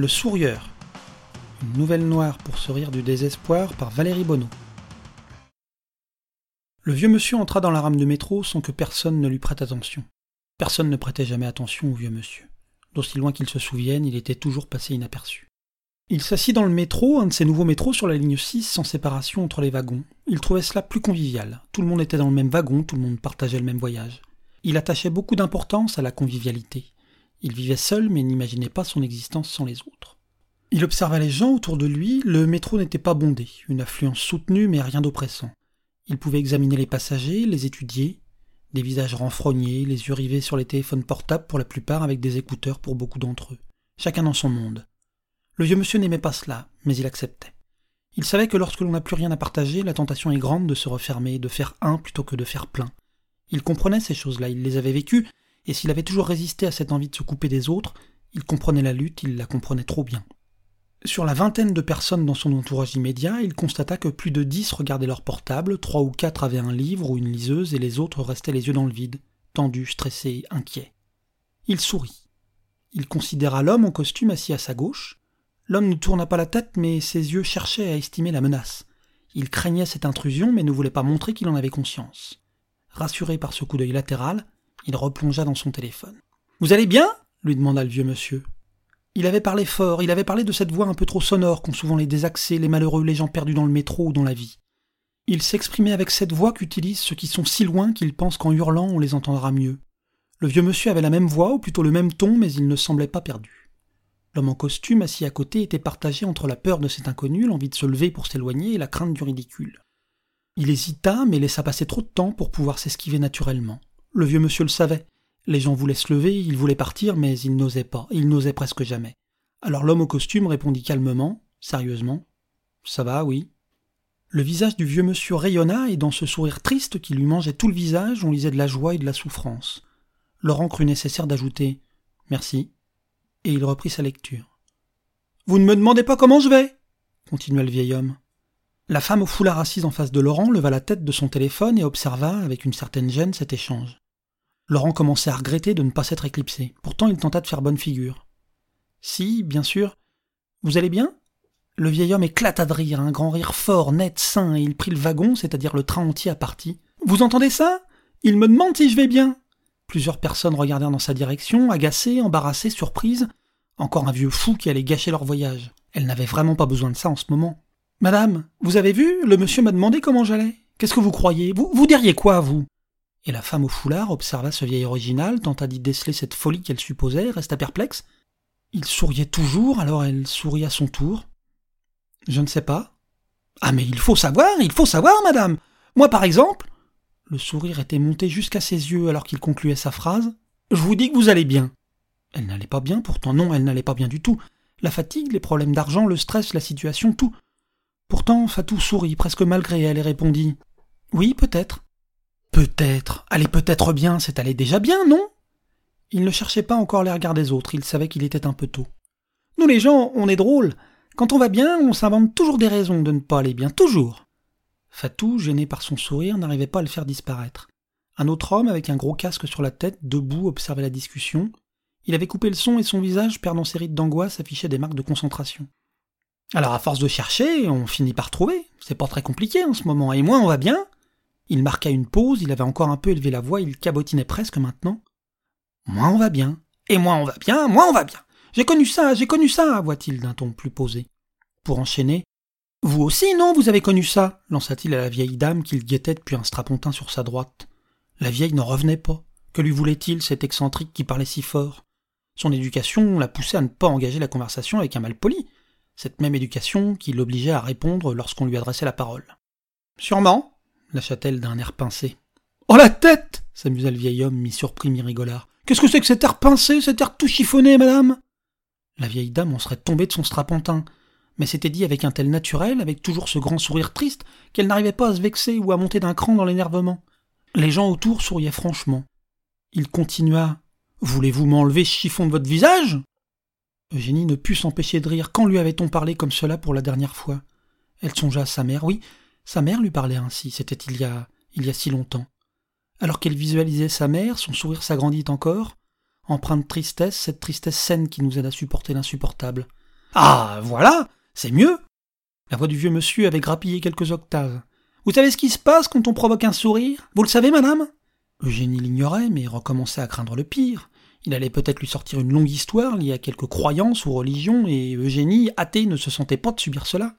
Le Sourieur. Une nouvelle noire pour se rire du désespoir par Valérie Bonneau. Le vieux monsieur entra dans la rame de métro sans que personne ne lui prête attention. Personne ne prêtait jamais attention au vieux monsieur. D'aussi loin qu'il se souvienne, il était toujours passé inaperçu. Il s'assit dans le métro, un de ces nouveaux métros sur la ligne 6, sans séparation entre les wagons. Il trouvait cela plus convivial. Tout le monde était dans le même wagon, tout le monde partageait le même voyage. Il attachait beaucoup d'importance à la convivialité. Il vivait seul mais n'imaginait pas son existence sans les autres. Il observa les gens autour de lui, le métro n'était pas bondé, une affluence soutenue mais rien d'oppressant. Il pouvait examiner les passagers, les étudier, des visages renfrognés, les yeux rivés sur les téléphones portables pour la plupart avec des écouteurs pour beaucoup d'entre eux. Chacun dans son monde. Le vieux monsieur n'aimait pas cela, mais il acceptait. Il savait que lorsque l'on n'a plus rien à partager, la tentation est grande de se refermer, de faire un plutôt que de faire plein. Il comprenait ces choses-là, il les avait vécues, et s'il avait toujours résisté à cette envie de se couper des autres, il comprenait la lutte, il la comprenait trop bien. Sur la vingtaine de personnes dans son entourage immédiat, il constata que plus de dix regardaient leur portable, trois ou quatre avaient un livre ou une liseuse et les autres restaient les yeux dans le vide, tendus, stressés, inquiets. Il sourit. Il considéra l'homme en costume assis à sa gauche. L'homme ne tourna pas la tête, mais ses yeux cherchaient à estimer la menace. Il craignait cette intrusion, mais ne voulait pas montrer qu'il en avait conscience. Rassuré par ce coup d'œil latéral, il replongea dans son téléphone. Vous allez bien? lui demanda le vieux monsieur. Il avait parlé fort, il avait parlé de cette voix un peu trop sonore qu'ont souvent les désaxés, les malheureux, les gens perdus dans le métro ou dans la vie. Il s'exprimait avec cette voix qu'utilisent ceux qui sont si loin qu'ils pensent qu'en hurlant on les entendra mieux. Le vieux monsieur avait la même voix, ou plutôt le même ton, mais il ne semblait pas perdu. L'homme en costume assis à côté était partagé entre la peur de cet inconnu, l'envie de se lever pour s'éloigner et la crainte du ridicule. Il hésita, mais laissa passer trop de temps pour pouvoir s'esquiver naturellement. Le vieux monsieur le savait. Les gens voulaient se lever, ils voulaient partir, mais ils n'osaient pas, ils n'osaient presque jamais. Alors l'homme au costume répondit calmement, sérieusement. Ça va, oui. Le visage du vieux monsieur rayonna, et dans ce sourire triste qui lui mangeait tout le visage, on lisait de la joie et de la souffrance. Laurent crut nécessaire d'ajouter Merci. Et il reprit sa lecture. Vous ne me demandez pas comment je vais continua le vieil homme. La femme au foulard assise en face de Laurent leva la tête de son téléphone et observa avec une certaine gêne cet échange. Laurent commençait à regretter de ne pas s'être éclipsé. Pourtant, il tenta de faire bonne figure. Si, bien sûr. Vous allez bien? Le vieil homme éclata de rire, un grand rire fort, net, sain, et il prit le wagon, c'est-à-dire le train entier à partie. Vous entendez ça? Il me demande si je vais bien. Plusieurs personnes regardèrent dans sa direction, agacées, embarrassées, surprises. Encore un vieux fou qui allait gâcher leur voyage. Elle n'avait vraiment pas besoin de ça en ce moment. Madame, vous avez vu? Le monsieur m'a demandé comment j'allais. Qu'est-ce que vous croyez? Vous, vous diriez quoi, vous? Et la femme au foulard observa ce vieil original, tenta d'y déceler cette folie qu'elle supposait, resta perplexe. Il souriait toujours, alors elle sourit à son tour. Je ne sais pas. Ah mais il faut savoir, il faut savoir, madame. Moi par exemple. Le sourire était monté jusqu'à ses yeux alors qu'il concluait sa phrase. Je vous dis que vous allez bien. Elle n'allait pas bien, pourtant non, elle n'allait pas bien du tout. La fatigue, les problèmes d'argent, le stress, la situation, tout. Pourtant, Fatou sourit presque malgré elle et répondit Oui, peut-être. Peut-être, allez peut-être bien, c'est allé déjà bien, non? Il ne cherchait pas encore les regards des autres, il savait qu'il était un peu tôt. Nous les gens, on est drôles. Quand on va bien, on s'invente toujours des raisons de ne pas aller bien, toujours. Fatou, gêné par son sourire, n'arrivait pas à le faire disparaître. Un autre homme, avec un gros casque sur la tête, debout, observait la discussion. Il avait coupé le son et son visage, perdant ses rides d'angoisse, affichait des marques de concentration. Alors, à force de chercher, on finit par trouver. C'est pas très compliqué en ce moment. Et moi, on va bien? Il marqua une pause, il avait encore un peu élevé la voix, il cabotinait presque maintenant. Moi on va bien. Et moi on va bien, moi on va bien. J'ai connu ça, j'ai connu ça, voit-il d'un ton plus posé. Pour enchaîner. Vous aussi, non, vous avez connu ça? lança-t-il à la vieille dame qu'il guettait depuis un strapontin sur sa droite. La vieille n'en revenait pas. Que lui voulait-il, cet excentrique qui parlait si fort? Son éducation l'a poussé à ne pas engager la conversation avec un mal poli, cette même éducation qui l'obligeait à répondre lorsqu'on lui adressait la parole. Sûrement, lâcha-t-elle d'un air pincé. Oh la tête s'amusa le vieil homme, mi-surpris, mi-rigolard. Qu'est-ce que c'est que cet air pincé, cet air tout chiffonné, madame? La vieille dame en serait tombée de son strapontin, mais c'était dit avec un tel naturel, avec toujours ce grand sourire triste, qu'elle n'arrivait pas à se vexer ou à monter d'un cran dans l'énervement. Les gens autour souriaient franchement. Il continua. Voulez-vous m'enlever chiffon de votre visage? Eugénie ne put s'empêcher de rire. Quand lui avait-on parlé comme cela pour la dernière fois? Elle songea à sa mère. Oui, sa mère lui parlait ainsi, c'était il y a il y a si longtemps. Alors qu'elle visualisait sa mère, son sourire s'agrandit encore, empreint de tristesse, cette tristesse saine qui nous aide à supporter l'insupportable. Ah, voilà, c'est mieux. La voix du vieux monsieur avait grappillé quelques octaves. Vous savez ce qui se passe quand on provoque un sourire? Vous le savez, madame? Eugénie l'ignorait, mais recommençait à craindre le pire. Il allait peut-être lui sortir une longue histoire liée à quelques croyances ou religions, et Eugénie, athée, ne se sentait pas de subir cela.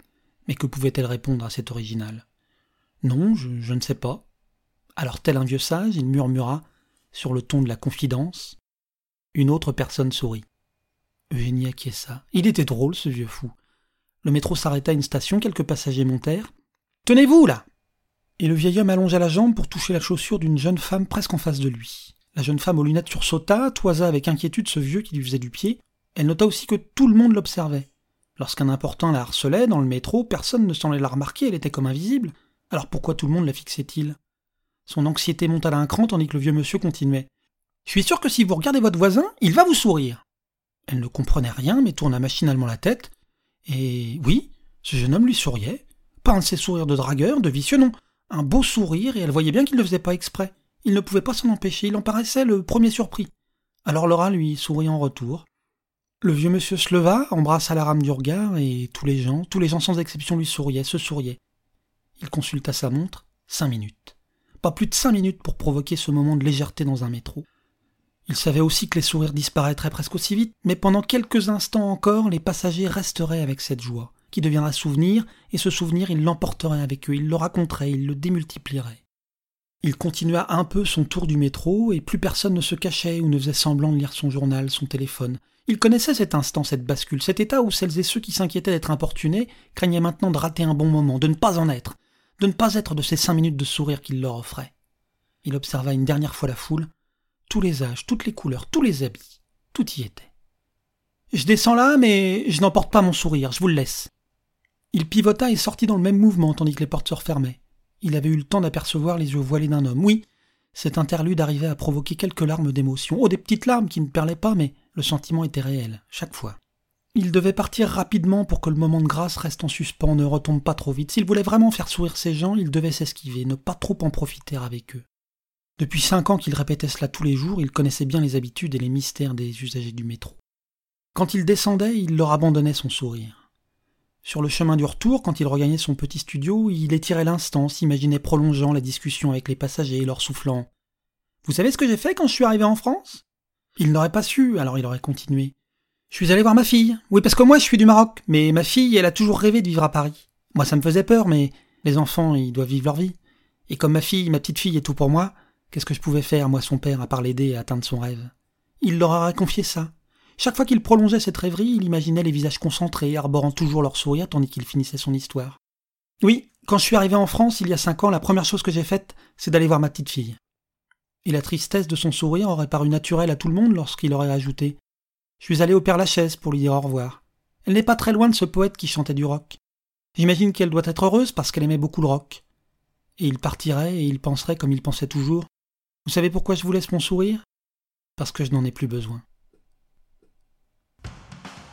Mais que pouvait-elle répondre à cet original? Non, je, ne sais pas. Alors, tel un vieux sage, il murmura, sur le ton de la confidence. Une autre personne sourit. Eugénie acquiesça. Il était drôle, ce vieux fou. Le métro s'arrêta à une station, quelques passagers montèrent. Tenez-vous, là Et le vieil homme allongea la jambe pour toucher la chaussure d'une jeune femme presque en face de lui. La jeune femme aux lunettes sursauta, toisa avec inquiétude ce vieux qui lui faisait du pied. Elle nota aussi que tout le monde l'observait. Lorsqu'un important la harcelait dans le métro, personne ne semblait la remarquer, elle était comme invisible. Alors pourquoi tout le monde la fixait-il? Son anxiété monta d'un cran tandis que le vieux monsieur continuait. Je suis sûr que si vous regardez votre voisin, il va vous sourire. Elle ne comprenait rien, mais tourna machinalement la tête. Et oui, ce jeune homme lui souriait. Pas un de ses sourires de dragueur, de vicieux, non. Un beau sourire, et elle voyait bien qu'il ne faisait pas exprès. Il ne pouvait pas s'en empêcher, il en paraissait le premier surpris. Alors Laura lui sourit en retour. Le vieux monsieur se leva, embrassa la rame du regard, et tous les gens, tous les gens sans exception lui souriaient, se souriaient. Il consulta sa montre. Cinq minutes. Pas plus de cinq minutes pour provoquer ce moment de légèreté dans un métro. Il savait aussi que les sourires disparaîtraient presque aussi vite, mais pendant quelques instants encore, les passagers resteraient avec cette joie, qui deviendra souvenir, et ce souvenir, il l'emporterait avec eux, il le raconterait, il le démultiplierait. Il continua un peu son tour du métro, et plus personne ne se cachait ou ne faisait semblant de lire son journal, son téléphone. Il connaissait cet instant, cette bascule, cet état où celles et ceux qui s'inquiétaient d'être importunés craignaient maintenant de rater un bon moment, de ne pas en être, de ne pas être de ces cinq minutes de sourire qu'il leur offrait. Il observa une dernière fois la foule, tous les âges, toutes les couleurs, tous les habits, tout y était. Je descends là, mais je n'emporte pas mon sourire, je vous le laisse. Il pivota et sortit dans le même mouvement tandis que les portes se refermaient. Il avait eu le temps d'apercevoir les yeux voilés d'un homme. Oui, cet interlude arrivait à provoquer quelques larmes d'émotion. Oh, des petites larmes qui ne perlaient pas, mais le sentiment était réel, chaque fois. Il devait partir rapidement pour que le moment de grâce reste en suspens, ne retombe pas trop vite. S'il voulait vraiment faire sourire ces gens, il devait s'esquiver, ne pas trop en profiter avec eux. Depuis cinq ans qu'il répétait cela tous les jours, il connaissait bien les habitudes et les mystères des usagers du métro. Quand il descendait, il leur abandonnait son sourire. Sur le chemin du retour, quand il regagnait son petit studio, il étirait l'instant, s'imaginait prolongeant la discussion avec les passagers leur soufflant. Vous savez ce que j'ai fait quand je suis arrivé en France? Il n'aurait pas su, alors il aurait continué. Je suis allé voir ma fille. Oui, parce que moi je suis du Maroc, mais ma fille, elle a toujours rêvé de vivre à Paris. Moi ça me faisait peur, mais les enfants, ils doivent vivre leur vie. Et comme ma fille, ma petite fille est tout pour moi, Qu'est-ce que je pouvais faire, moi son père, à part l'aider à atteindre son rêve? Il leur aurait confié ça. Chaque fois qu'il prolongeait cette rêverie, il imaginait les visages concentrés, arborant toujours leur sourire tandis qu'il finissait son histoire. Oui, quand je suis arrivé en France il y a cinq ans, la première chose que j'ai faite, c'est d'aller voir ma petite fille. Et la tristesse de son sourire aurait paru naturelle à tout le monde lorsqu'il aurait ajouté Je suis allé au Père Lachaise pour lui dire au revoir. Elle n'est pas très loin de ce poète qui chantait du rock. J'imagine qu'elle doit être heureuse parce qu'elle aimait beaucoup le rock. Et il partirait et il penserait comme il pensait toujours vous savez pourquoi je vous laisse mon sourire? Parce que je n'en ai plus besoin.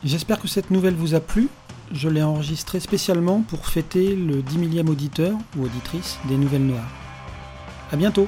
J'espère que cette nouvelle vous a plu. Je l'ai enregistrée spécialement pour fêter le 10 millième auditeur ou auditrice des Nouvelles Noires. À bientôt